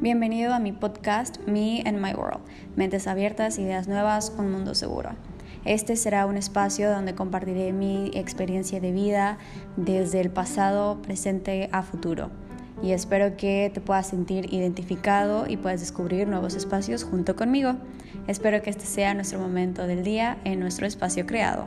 Bienvenido a mi podcast Me and My World, Mentes Abiertas, Ideas Nuevas, Un Mundo Seguro. Este será un espacio donde compartiré mi experiencia de vida desde el pasado, presente a futuro. Y espero que te puedas sentir identificado y puedas descubrir nuevos espacios junto conmigo. Espero que este sea nuestro momento del día en nuestro espacio creado.